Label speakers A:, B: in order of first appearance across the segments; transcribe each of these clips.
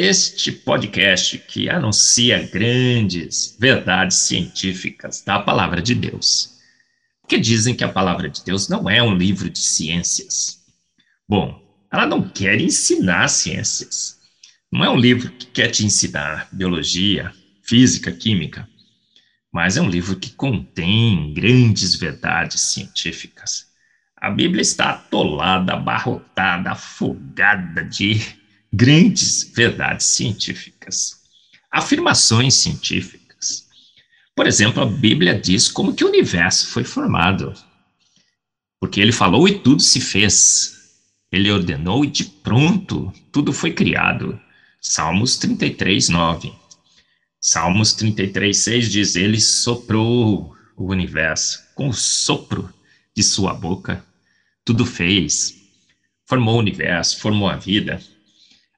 A: Este podcast que anuncia grandes verdades científicas da palavra de Deus. Porque dizem que a palavra de Deus não é um livro de ciências. Bom, ela não quer ensinar ciências. Não é um livro que quer te ensinar biologia, física, química, mas é um livro que contém grandes verdades científicas. A Bíblia está atolada, abarrotada, afogada de grandes verdades científicas, afirmações científicas. Por exemplo, a Bíblia diz como que o universo foi formado. Porque ele falou e tudo se fez. Ele ordenou e de pronto tudo foi criado. Salmos 33, 9. Salmos 33, 6 diz: Ele soprou o universo com o sopro de sua boca. Tudo fez. Formou o universo, formou a vida.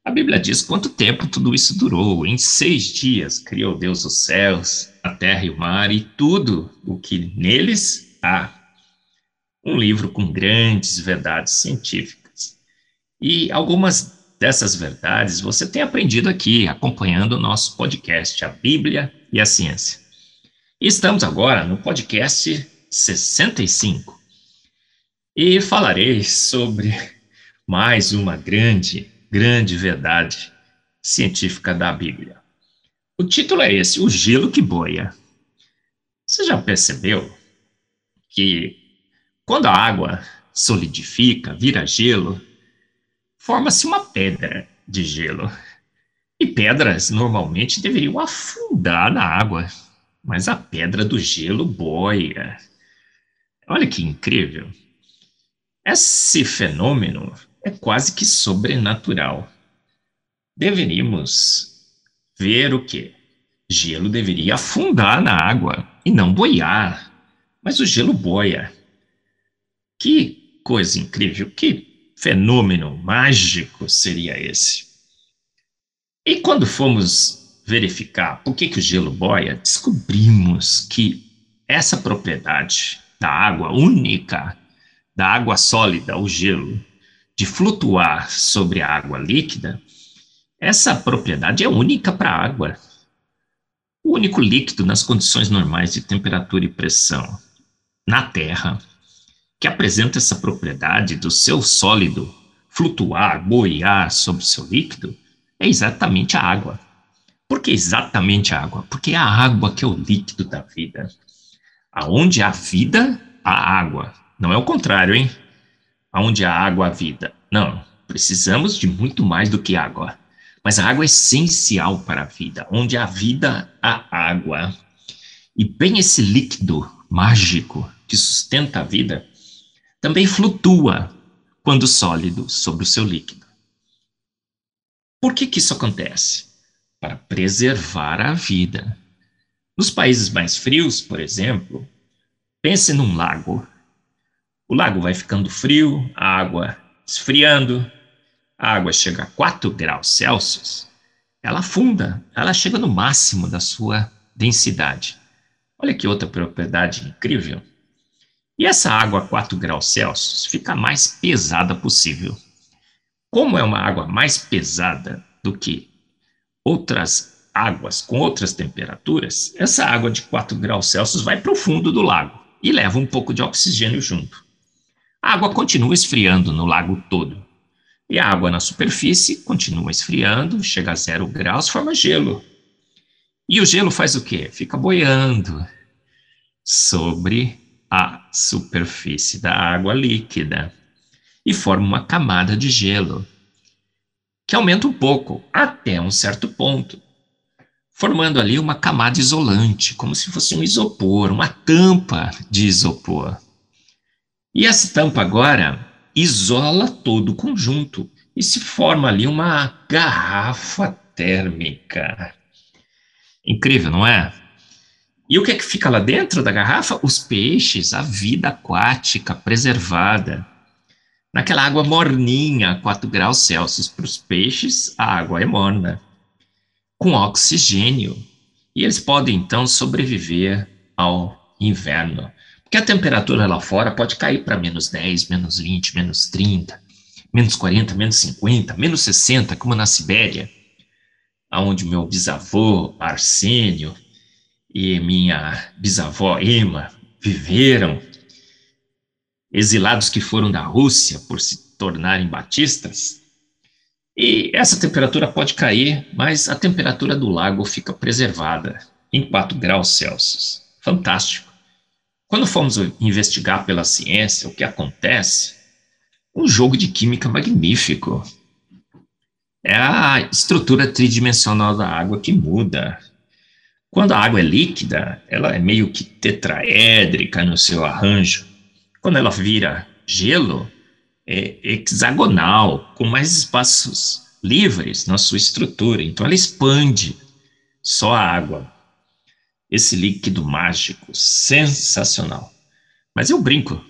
A: A Bíblia diz quanto tempo tudo isso durou. Em seis dias criou Deus os céus, a terra e o mar e tudo o que neles há. Um livro com grandes verdades científicas. E algumas dessas verdades você tem aprendido aqui, acompanhando o nosso podcast, A Bíblia e a Ciência. Estamos agora no podcast 65. E falarei sobre mais uma grande grande verdade científica da Bíblia. O título é esse: O Gelo que Boia. Você já percebeu que quando a água solidifica, vira gelo, forma-se uma pedra de gelo. E pedras normalmente deveriam afundar na água, mas a pedra do gelo boia. Olha que incrível. Esse fenômeno é quase que sobrenatural. Deveríamos ver o que? Gelo deveria afundar na água e não boiar, mas o gelo boia. Que coisa incrível, que fenômeno mágico seria esse? E quando fomos verificar por que, que o gelo boia, descobrimos que essa propriedade da água única, da água sólida, o gelo, de flutuar sobre a água líquida, essa propriedade é única para a água. O único líquido nas condições normais de temperatura e pressão na Terra que apresenta essa propriedade do seu sólido flutuar, boiar sobre o seu líquido é exatamente a água. Por que exatamente a água? Porque é a água que é o líquido da vida. Aonde há vida, há água. Não é o contrário, hein? Aonde há água, há vida. Não, precisamos de muito mais do que água. Mas a água é essencial para a vida. Onde há vida, há água. E bem esse líquido mágico que sustenta a vida também flutua quando sólido sobre o seu líquido. Por que, que isso acontece? Para preservar a vida. Nos países mais frios, por exemplo, pense num lago. O lago vai ficando frio, a água esfriando, a água chega a 4 graus Celsius, ela afunda, ela chega no máximo da sua densidade. Olha que outra propriedade incrível. E essa água a 4 graus Celsius fica a mais pesada possível. Como é uma água mais pesada do que outras águas com outras temperaturas, essa água de 4 graus Celsius vai para o fundo do lago e leva um pouco de oxigênio junto. A água continua esfriando no lago todo. E a água na superfície continua esfriando, chega a zero graus, forma gelo. E o gelo faz o quê? Fica boiando sobre a superfície da água líquida e forma uma camada de gelo que aumenta um pouco até um certo ponto, formando ali uma camada isolante, como se fosse um isopor, uma tampa de isopor. E essa tampa agora isola todo o conjunto e se forma ali uma garrafa térmica. Incrível, não é? E o que é que fica lá dentro da garrafa? Os peixes, a vida aquática preservada. Naquela água morninha, 4 graus Celsius. Para os peixes, a água é morna, com oxigênio. E eles podem, então, sobreviver ao inverno. Porque a temperatura lá fora pode cair para menos 10, menos 20, menos 30, menos 40, menos 50, menos 60, como na Sibéria, aonde meu bisavô Arsênio e minha bisavó Emma viveram, exilados que foram da Rússia por se tornarem batistas. E essa temperatura pode cair, mas a temperatura do lago fica preservada em 4 graus Celsius. Fantástico. Quando fomos investigar pela ciência o que acontece, um jogo de química magnífico. É a estrutura tridimensional da água que muda. Quando a água é líquida, ela é meio que tetraédrica no seu arranjo. Quando ela vira gelo, é hexagonal, com mais espaços livres na sua estrutura. Então ela expande só a água esse líquido mágico, sensacional. Mas eu brinco.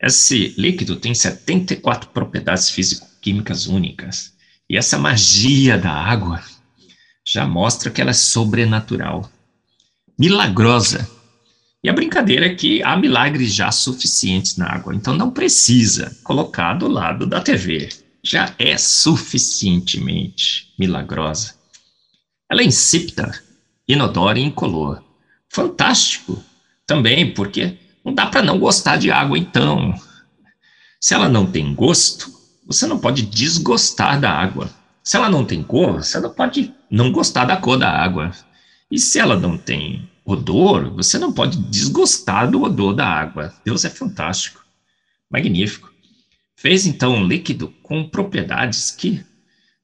A: Esse líquido tem 74 propriedades físico-químicas únicas. E essa magia da água já mostra que ela é sobrenatural, milagrosa. E a brincadeira é que há milagres já suficientes na água, então não precisa colocar do lado da TV. Já é suficientemente milagrosa. Ela é insípida, inodoro e incolor. Fantástico também, porque não dá para não gostar de água, então. Se ela não tem gosto, você não pode desgostar da água. Se ela não tem cor, você não pode não gostar da cor da água. E se ela não tem odor, você não pode desgostar do odor da água. Deus é fantástico, magnífico. Fez então um líquido com propriedades que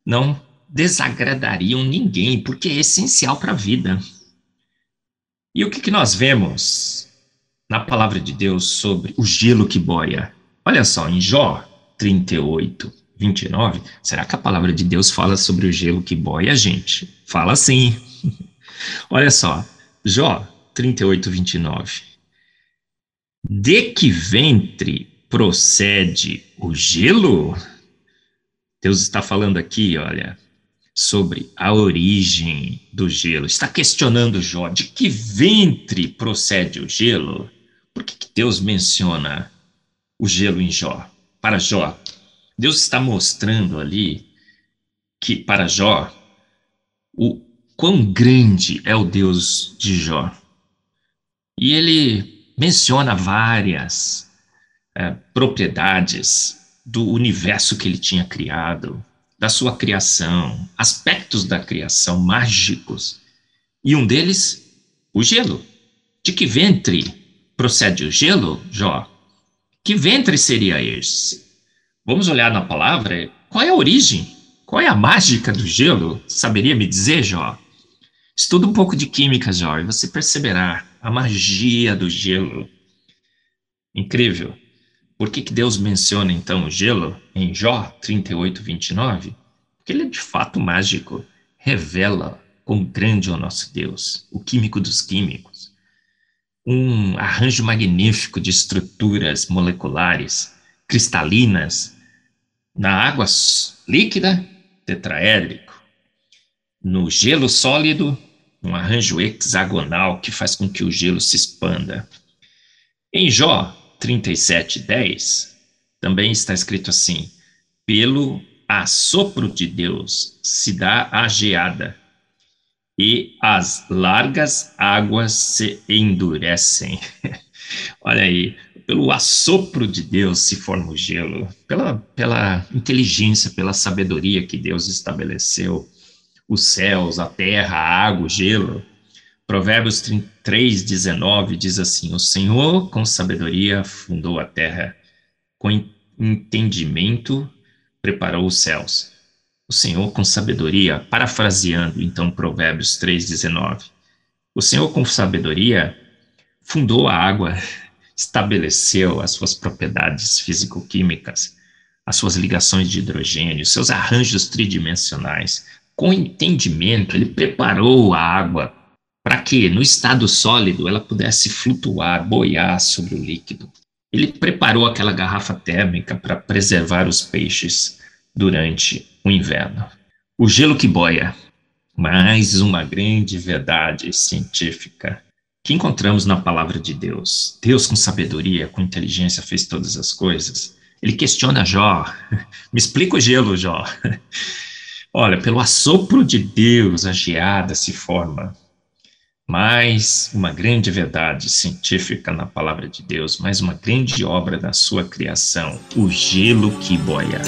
A: não desagradariam ninguém, porque é essencial para a vida. E o que, que nós vemos na palavra de Deus sobre o gelo que boia? Olha só, em Jó 38, 29, será que a palavra de Deus fala sobre o gelo que boia, gente? Fala sim. Olha só, Jó 38, 29. De que ventre procede o gelo? Deus está falando aqui, olha, sobre a origem do gelo. Está questionando Jó de que ventre procede o gelo? Por que, que Deus menciona o gelo em Jó? Para Jó, Deus está mostrando ali que para Jó o quão grande é o Deus de Jó. E ele menciona várias é, propriedades do universo que ele tinha criado, da sua criação, aspectos da criação mágicos. E um deles, o gelo. De que ventre procede o gelo, Jó? Que ventre seria esse? Vamos olhar na palavra. Qual é a origem? Qual é a mágica do gelo? Saberia me dizer, Jó? Estuda um pouco de química, Jó, e você perceberá a magia do gelo. Incrível. Por que, que Deus menciona então o gelo em Jó 38, 29? Porque ele é de fato mágico, revela quão grande é o nosso Deus, o químico dos químicos. Um arranjo magnífico de estruturas moleculares, cristalinas, na água líquida, tetraédrico. No gelo sólido, um arranjo hexagonal que faz com que o gelo se expanda. Em Jó 37:10 também está escrito assim: pelo assopro de Deus se dá a geada e as largas águas se endurecem. Olha aí, pelo assopro de Deus se forma o gelo, pela, pela inteligência, pela sabedoria que Deus estabeleceu, os céus, a terra, a água, o gelo. Provérbios 3, 19 diz assim: O Senhor, com sabedoria, fundou a terra, com entendimento, preparou os céus. O Senhor, com sabedoria, parafraseando então Provérbios 3, 19: O Senhor, com sabedoria, fundou a água, estabeleceu as suas propriedades físico-químicas, as suas ligações de hidrogênio, seus arranjos tridimensionais. Com entendimento, ele preparou a água para que, no estado sólido, ela pudesse flutuar, boiar sobre o líquido. Ele preparou aquela garrafa térmica para preservar os peixes durante o inverno. O gelo que boia, mais uma grande verdade científica que encontramos na palavra de Deus. Deus, com sabedoria, com inteligência, fez todas as coisas. Ele questiona Jó. Me explica o gelo, Jó. Olha, pelo assopro de Deus, a geada se forma. Mais uma grande verdade científica na palavra de Deus, mais uma grande obra da sua criação, o gelo que boia.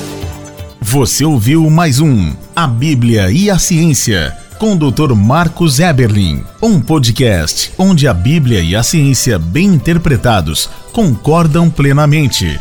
B: Você ouviu mais um A Bíblia e a Ciência com o Dr. Marcos Eberlin, um podcast onde a Bíblia e a ciência bem interpretados concordam plenamente.